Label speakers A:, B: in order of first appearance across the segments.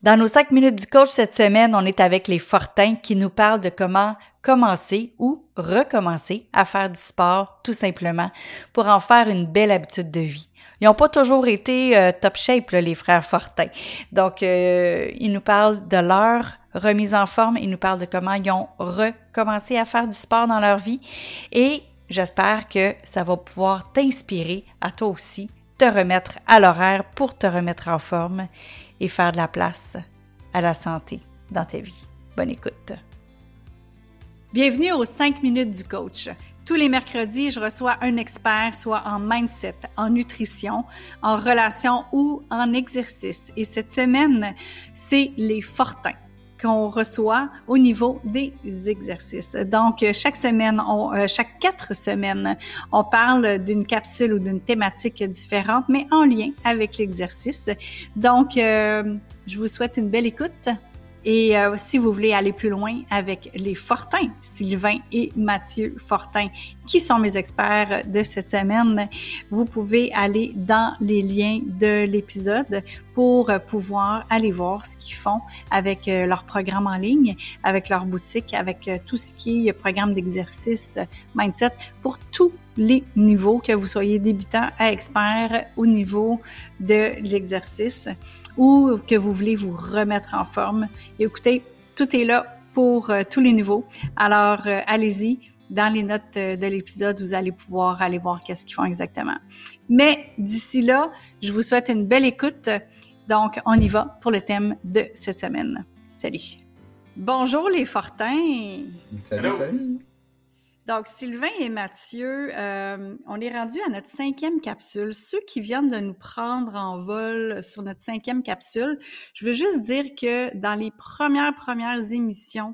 A: Dans nos cinq minutes du coach cette semaine, on est avec les Fortins qui nous parlent de comment commencer ou recommencer à faire du sport tout simplement pour en faire une belle habitude de vie. Ils n'ont pas toujours été euh, top shape, les frères Fortin. Donc, euh, ils nous parlent de leur remise en forme, ils nous parlent de comment ils ont recommencé à faire du sport dans leur vie et j'espère que ça va pouvoir t'inspirer à toi aussi te remettre à l'horaire pour te remettre en forme et faire de la place à la santé dans ta vie. Bonne écoute. Bienvenue aux 5 minutes du coach. Tous les mercredis, je reçois un expert, soit en mindset, en nutrition, en relation ou en exercice. Et cette semaine, c'est les fortins qu'on reçoit au niveau des exercices. Donc, chaque semaine, euh, chaque quatre semaines, on parle d'une capsule ou d'une thématique différente, mais en lien avec l'exercice. Donc, euh, je vous souhaite une belle écoute. Et euh, si vous voulez aller plus loin avec les Fortins, Sylvain et Mathieu Fortin, qui sont mes experts de cette semaine, vous pouvez aller dans les liens de l'épisode pour pouvoir aller voir ce qu'ils font avec euh, leur programme en ligne, avec leur boutique, avec euh, tout ce qui est programme d'exercice, mindset, pour tous les niveaux, que vous soyez débutant à expert au niveau de l'exercice ou que vous voulez vous remettre en forme. écoutez, tout est là pour euh, tous les niveaux. Alors, euh, allez-y. Dans les notes euh, de l'épisode, vous allez pouvoir aller voir qu'est-ce qu'ils font exactement. Mais d'ici là, je vous souhaite une belle écoute. Donc, on y va pour le thème de cette semaine. Salut. Bonjour les Fortins.
B: Salut, salut.
A: Donc, Sylvain et Mathieu, euh, on est rendu à notre cinquième capsule. Ceux qui viennent de nous prendre en vol sur notre cinquième capsule, je veux juste dire que dans les premières, premières émissions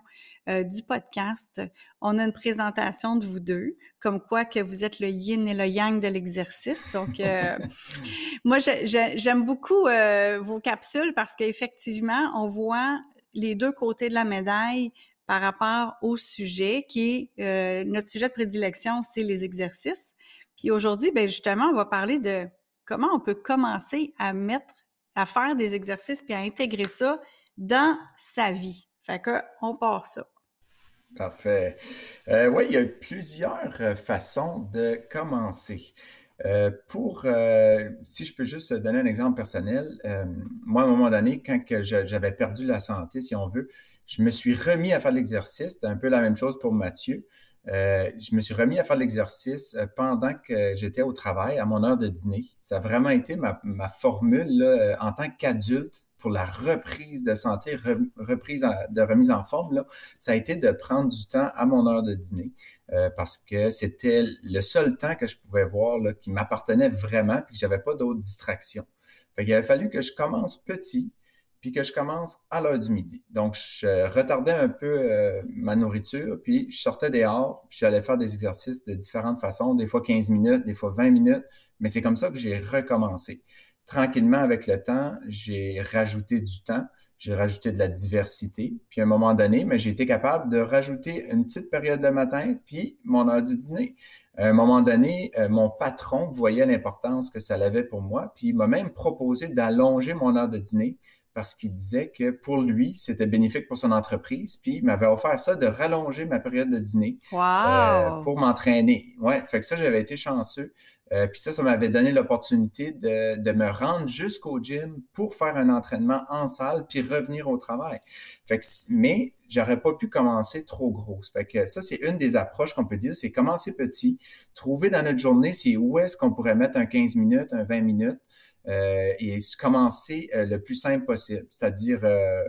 A: euh, du podcast, on a une présentation de vous deux, comme quoi que vous êtes le yin et le yang de l'exercice. Donc, euh, moi, j'aime beaucoup vos capsules parce qu'effectivement, on voit les deux côtés de la médaille par rapport au sujet qui est euh, notre sujet de prédilection, c'est les exercices. Puis aujourd'hui, ben justement, on va parler de comment on peut commencer à mettre, à faire des exercices puis à intégrer ça dans sa vie. Fait que on part ça.
B: Parfait. Euh, oui, il y a plusieurs euh, façons de commencer. pour, si je peux juste donner un exemple personnel, moi, à un moment donné, quand j'avais perdu la santé, si on veut, je me suis remis à faire l'exercice. C'était un peu la même chose pour Mathieu. Euh, je me suis remis à faire l'exercice euh, pendant que j'étais au travail, à mon heure de dîner. Ça a vraiment été ma, formule euh, en tant qu'adulte pour la reprise de santé, reprise de remise en forme. Ça a été de prendre du temps à mon heure de dîner parce que c'était le seul temps que je pouvais voir qui m'appartenait vraiment puis que j'avais pas d'autres distractions. il avait fallu que je commence petit, puis que je commence à l'heure du midi. Donc, je retardais un peu euh, ma nourriture, puis je sortais dehors, puis j'allais faire des exercices de différentes façons, des fois 15 minutes, des fois 20 minutes, mais c'est comme ça que j'ai recommencé. Tranquillement, avec le temps, j'ai rajouté du temps, j'ai rajouté de la diversité, puis à un moment donné, mais j'ai été capable de rajouter une petite période le matin, puis mon heure du dîner. À un moment donné, euh, mon patron voyait l'importance que ça avait pour moi, puis il m'a même proposé d'allonger mon heure de dîner parce qu'il disait que pour lui, c'était bénéfique pour son entreprise. Puis il m'avait offert ça de rallonger ma période de dîner
A: euh,
B: pour m'entraîner. Ouais, fait que ça, j'avais été chanceux. Euh, puis ça, ça m'avait donné l'opportunité de, de, me rendre jusqu'au gym pour faire un entraînement en salle puis revenir au travail. Fait que, mais j'aurais pas pu commencer trop gros. Fait que ça, c'est une des approches qu'on peut dire, c'est commencer petit, trouver dans notre journée, c'est où est-ce qu'on pourrait mettre un 15 minutes, un 20 minutes, euh, et commencer euh, le plus simple possible. C'est-à-dire, euh,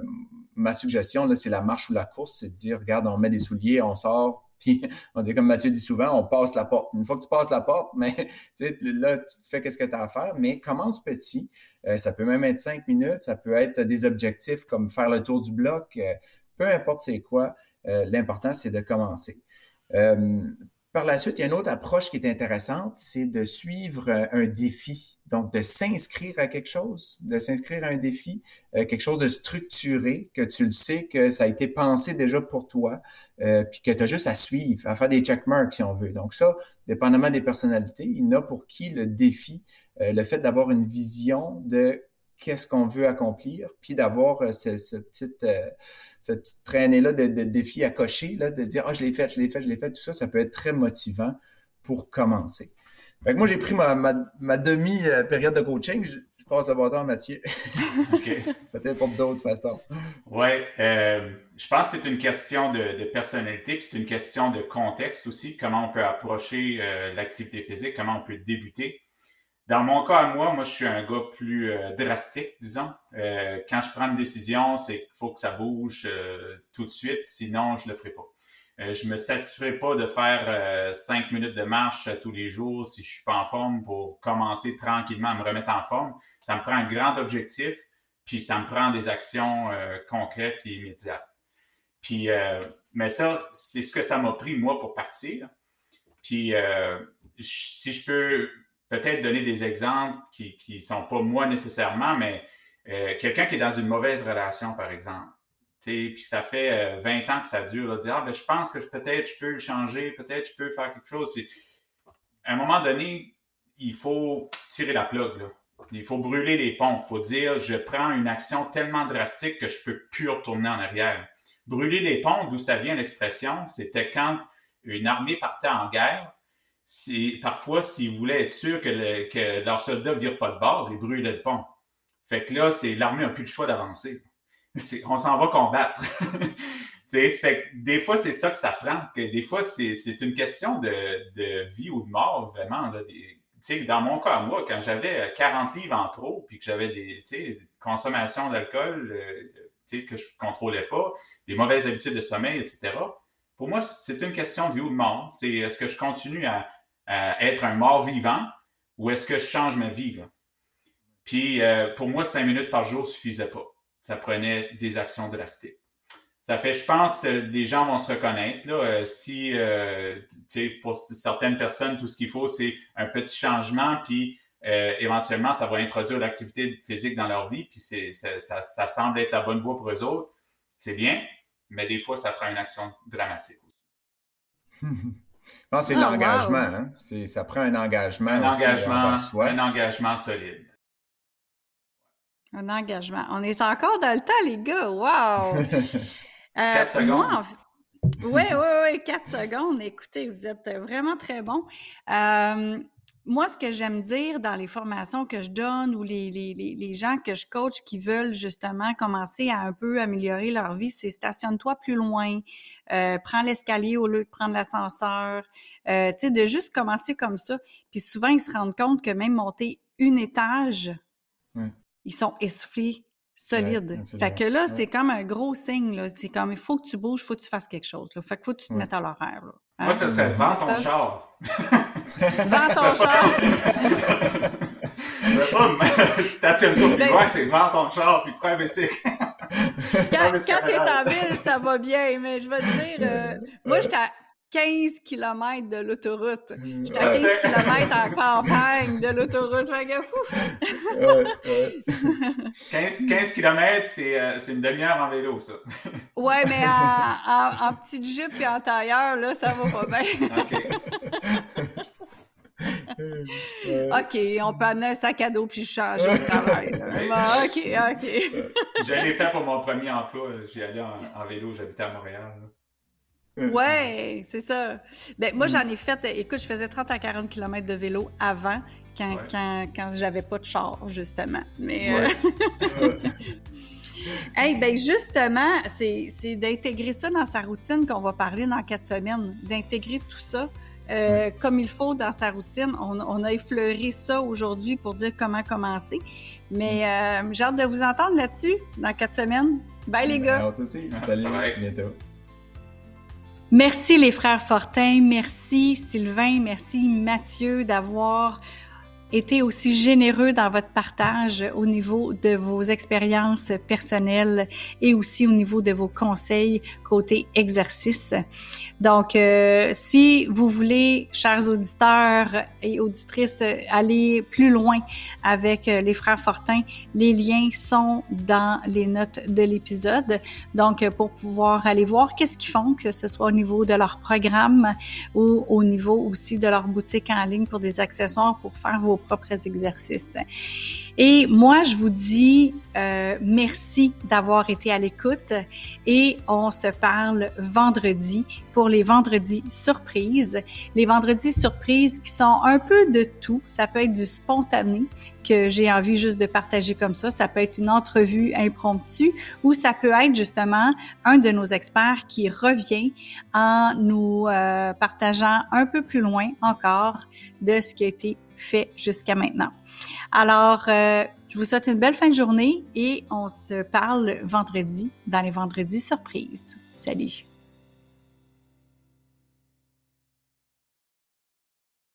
B: ma suggestion, c'est la marche ou la course, c'est de dire, regarde, on met des souliers, on sort, puis on dit comme Mathieu dit souvent, on passe la porte. Une fois que tu passes la porte, mais là, tu fais qu'est-ce que tu as à faire, mais commence petit. ça peut même être cinq minutes, ça peut être des objectifs comme faire le tour du bloc, peu importe c'est quoi. L'important, c'est de commencer. Par la suite, il y a une autre approche qui est intéressante, c'est de suivre euh, un défi. Donc, de s'inscrire à quelque chose, de s'inscrire à un défi, euh, quelque chose de structuré, que tu le sais que ça a été pensé déjà pour toi, euh, puis que tu as juste à suivre, à faire des checkmarks si on veut. Donc ça, dépendamment des personnalités, il y en a pour qui le défi, le fait d'avoir une vision de qu'est-ce qu'on veut accomplir, puis d'avoir euh, ce, ce petite, euh, cette petite traînée-là de, de défis à cocher, là, de dire Ah, je l'ai fait, je l'ai fait, je l'ai fait, tout ça, ça peut être très motivant pour commencer. Fait que moi, j'ai pris ma, ma, demi-période de coaching. Je, passe le bâton à Mathieu. Peut-être pour d'autres façons.
C: Oui, euh, je pense que c'est une question de, de personnalité, puis c'est une question de contexte aussi, comment on peut approcher l'activité physique, comment on peut débuter. Dans mon cas à moi, moi, je suis un gars plus euh, drastique, disons. Euh, quand je prends une décision, c'est qu'il faut que ça bouge euh, tout de suite, sinon je le ferai pas. je me satisferai pas de faire cinq minutes de marche tous les jours si je suis pas en forme pour commencer tranquillement à me remettre en forme. Ça me prend un grand objectif, puis ça me prend des actions concrètes et immédiates. Puis, mais ça, c'est ce que ça m'a pris moi pour partir. Puis, si je peux peut-être donner des exemples qui ne sont pas moi nécessairement, mais euh, quelqu'un qui est dans une mauvaise relation, par exemple, puis ça fait 20 euh, ans que ça dure, là, dire ah, ben, je pense que peut-être je peux le changer, peut-être je peux faire quelque chose. À un moment donné, il faut tirer la plug. Là. Il faut brûler les ponts. Il faut dire je prends une action tellement drastique que je ne peux plus retourner en arrière. Brûler les ponts, d'où ça vient l'expression, c'était quand une armée partait en guerre, parfois, s'ils voulaient être sûrs que, le, que leurs soldats ne virent pas de bord, ils brûlaient le pont. Fait que là, c'est l'armée n'a plus le choix d'avancer. On s'en va combattre. fait des fois, c'est ça que ça prend. Que des fois, c'est une question de, vie ou de mort, vraiment. Dans mon cas, moi, quand j'avais 40 livres en trop, puis que j'avais des consommations d'alcool euh, que je ne contrôlais pas, des mauvaises habitudes de sommeil, etc., pour moi, c'est une question de vie ou de mort. C'est est-ce que je continue à, être un mort vivant ou est-ce que je change ma vie? Là? Puis euh, pour moi, cinq minutes par jour ne suffisait pas. Ça prenait des actions drastiques. Ça fait, je pense, que les gens vont se reconnaître. Là, euh, si, euh, pour certaines personnes, tout ce qu'il faut, c'est un petit changement, puis éventuellement, ça va introduire l'activité physique dans leur vie, puis ça, ça, ça semble être la bonne voie pour eux autres. C'est bien, mais des fois, ça prend une action dramatique aussi.
B: Je pense que c'est ah, l'engagement. Hein? Ça prend un engagement.
C: Un engagement, un engagement solide.
A: Un engagement. On est encore dans le temps, les gars. Wow!
C: Euh, quatre secondes.
A: Oui, oui, oui, quatre secondes. Écoutez, vous êtes vraiment très bon. Euh, moi, ce que j'aime dire dans les formations que je donne ou les, les, les, gens que je coach qui veulent justement commencer à un peu améliorer leur vie, c'est stationne-toi plus loin, euh, prends l'escalier au lieu de prendre l'ascenseur, euh, tu sais, de juste commencer comme ça. Puis souvent, ils se rendent compte que même monter une étage, ils sont essoufflés, solides. fait que là, c'est comme un gros signe. C'est comme, il faut que tu bouges, il faut que tu fasses quelque chose. Là. Fait qu'il faut que tu te mettes à l'horaire.
C: Moi, ça serait vendre ton char.
A: Vends ton char.
C: Stationne-toi ben, loin, c'est vends ton char puis prends un bicycle.
A: quand, quand t'es en ville, ça va bien, mais je vais te dire, euh, moi, j'étais à 15 km de l'autoroute. J'étais à 15 km en campagne de l'autoroute.
C: Fou! 15, 15 km, c'est une demi-heure en vélo, ça.
A: ouais, mais en, en, petite jupe et en tailleur, là, ça va pas bien. OK. OK, on peut amener un sac à dos puis changer de travail. OK,
C: OK. je l'ai fait pour mon premier emploi. J'y allais en, vélo, j'habitais à Montréal.
A: Ouais, c'est ça. Ben, moi, j'en ai fait, écoute, je faisais 30 à 40 km de vélo avant, quand, quand, quand j'avais pas de char, justement. Mais. Euh, hey, ben justement, c'est d'intégrer ça dans sa routine qu'on va parler dans quatre semaines, d'intégrer tout ça euh, comme il faut dans sa routine. On, a effleuré ça aujourd'hui pour dire comment commencer. Mais euh, j'ai hâte de vous entendre là-dessus dans quatre semaines. Bye les gars.
B: aussi. Salut. bientôt.
A: Merci les frères Fortin, merci Sylvain, merci Mathieu d'avoir été aussi généreux dans votre partage au niveau de vos expériences personnelles et aussi au niveau de vos conseils côté exercice. Donc, euh, si vous voulez, chers auditeurs et auditrices, aller plus loin avec euh, les frères Fortin, les liens sont dans les notes de l'épisode. Donc, pour pouvoir aller voir qu'est-ce qu'ils font, que ce soit au niveau de leur programme ou au niveau aussi de leur boutique en ligne pour des accessoires pour faire vos propres exercices. Et moi, je vous dis euh, merci d'avoir été à l'écoute et on se parle vendredi pour les vendredis surprises. Les vendredis surprises qui sont un peu de tout. Ça peut être du spontané que j'ai envie juste de partager comme ça. Ça peut être une entrevue impromptue ou ça peut être justement un de nos experts qui revient en nous euh, partageant un peu plus loin encore de ce qui a été fait jusqu'à maintenant. Alors, euh, je vous souhaite une belle fin de journée et on se parle vendredi dans les vendredis surprises. Salut!